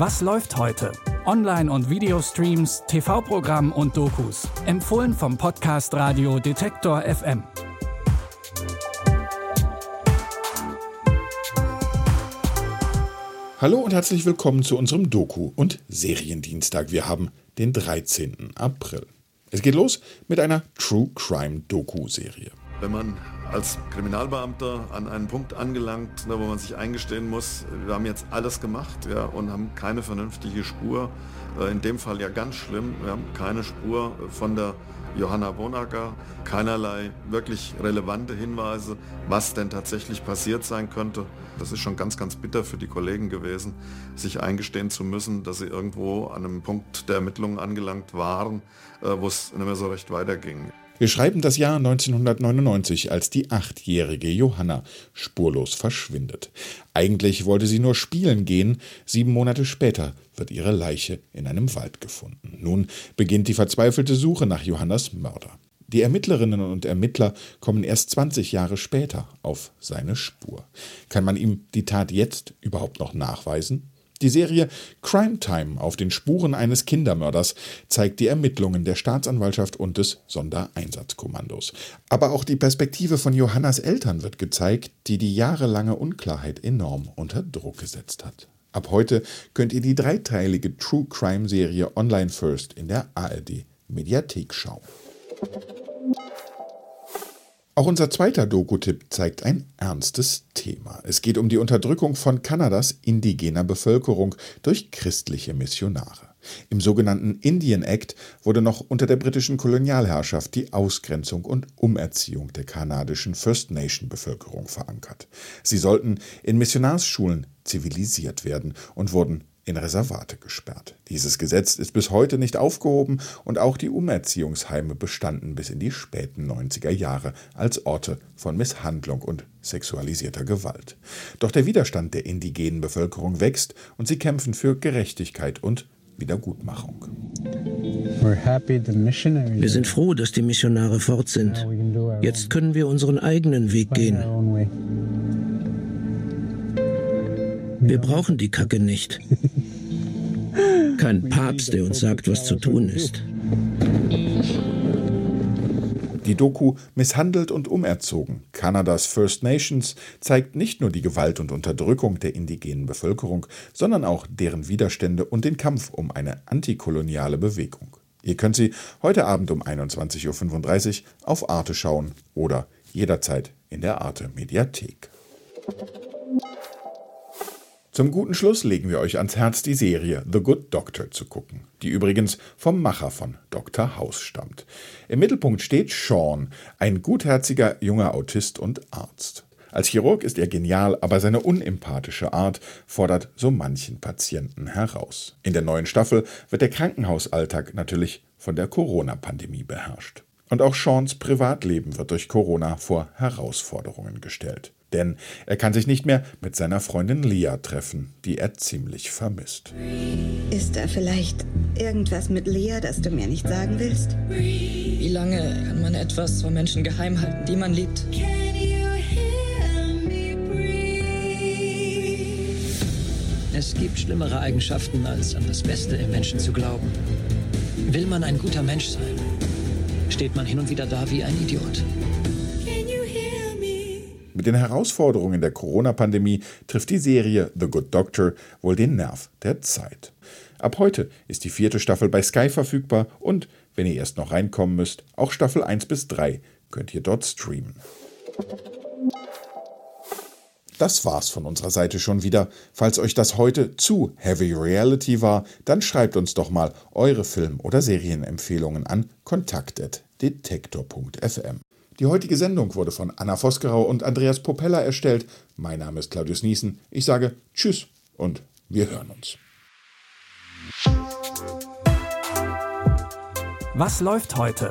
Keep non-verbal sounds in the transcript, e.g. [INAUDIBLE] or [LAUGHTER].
Was läuft heute? Online- und Videostreams, TV-Programm und Dokus. Empfohlen vom Podcast Radio Detektor FM. Hallo und herzlich willkommen zu unserem Doku- und Seriendienstag. Wir haben den 13. April. Es geht los mit einer True Crime Doku-Serie. Wenn man als Kriminalbeamter an einen Punkt angelangt, wo man sich eingestehen muss, wir haben jetzt alles gemacht ja, und haben keine vernünftige Spur. Äh, in dem Fall ja ganz schlimm, wir haben keine Spur von der Johanna Bonacker, keinerlei wirklich relevante Hinweise, was denn tatsächlich passiert sein könnte. Das ist schon ganz, ganz bitter für die Kollegen gewesen, sich eingestehen zu müssen, dass sie irgendwo an einem Punkt der Ermittlungen angelangt waren, äh, wo es nicht mehr so recht weiterging. Wir schreiben das Jahr 1999, als die achtjährige Johanna spurlos verschwindet. Eigentlich wollte sie nur spielen gehen. Sieben Monate später wird ihre Leiche in einem Wald gefunden. Nun beginnt die verzweifelte Suche nach Johannas Mörder. Die Ermittlerinnen und Ermittler kommen erst 20 Jahre später auf seine Spur. Kann man ihm die Tat jetzt überhaupt noch nachweisen? Die Serie Crime Time auf den Spuren eines Kindermörders zeigt die Ermittlungen der Staatsanwaltschaft und des Sondereinsatzkommandos. Aber auch die Perspektive von Johannas Eltern wird gezeigt, die die jahrelange Unklarheit enorm unter Druck gesetzt hat. Ab heute könnt ihr die dreiteilige True Crime Serie Online First in der ARD Mediathek schauen. Auch unser zweiter Doku-Tipp zeigt ein ernstes Thema. Es geht um die Unterdrückung von Kanadas indigener Bevölkerung durch christliche Missionare. Im sogenannten Indian Act wurde noch unter der britischen Kolonialherrschaft die Ausgrenzung und Umerziehung der kanadischen First Nation Bevölkerung verankert. Sie sollten in Missionarsschulen zivilisiert werden und wurden in Reservate gesperrt. Dieses Gesetz ist bis heute nicht aufgehoben und auch die Umerziehungsheime bestanden bis in die späten 90er Jahre als Orte von Misshandlung und sexualisierter Gewalt. Doch der Widerstand der indigenen Bevölkerung wächst und sie kämpfen für Gerechtigkeit und Wiedergutmachung. Wir sind froh, dass die Missionare fort sind. Jetzt können wir unseren eigenen Weg gehen. Wir brauchen die Kacke nicht. [LAUGHS] Kein Papst, der uns sagt, was zu tun ist. Die Doku Misshandelt und umerzogen. Kanadas First Nations zeigt nicht nur die Gewalt und Unterdrückung der indigenen Bevölkerung, sondern auch deren Widerstände und den Kampf um eine antikoloniale Bewegung. Ihr könnt sie heute Abend um 21.35 Uhr auf Arte schauen oder jederzeit in der Arte Mediathek. Zum guten Schluss legen wir euch ans Herz, die Serie The Good Doctor zu gucken, die übrigens vom Macher von Dr. House stammt. Im Mittelpunkt steht Sean, ein gutherziger junger Autist und Arzt. Als Chirurg ist er genial, aber seine unempathische Art fordert so manchen Patienten heraus. In der neuen Staffel wird der Krankenhausalltag natürlich von der Corona-Pandemie beherrscht. Und auch Seans Privatleben wird durch Corona vor Herausforderungen gestellt. Denn er kann sich nicht mehr mit seiner Freundin Lia treffen, die er ziemlich vermisst. Ist da vielleicht irgendwas mit Lia, das du mir nicht sagen willst? Wie lange kann man etwas vor Menschen geheim halten, die man liebt? Es gibt schlimmere Eigenschaften, als an das Beste im Menschen zu glauben. Will man ein guter Mensch sein, steht man hin und wieder da wie ein Idiot. Mit den Herausforderungen der Corona-Pandemie trifft die Serie The Good Doctor wohl den Nerv der Zeit. Ab heute ist die vierte Staffel bei Sky verfügbar und, wenn ihr erst noch reinkommen müsst, auch Staffel 1 bis 3 könnt ihr dort streamen. Das war's von unserer Seite schon wieder. Falls euch das heute zu Heavy Reality war, dann schreibt uns doch mal eure Film- oder Serienempfehlungen an kontakt.detektor.fm. Die heutige Sendung wurde von Anna Vosgerau und Andreas Popella erstellt. Mein Name ist Claudius Niesen. Ich sage Tschüss und wir hören uns. Was läuft heute?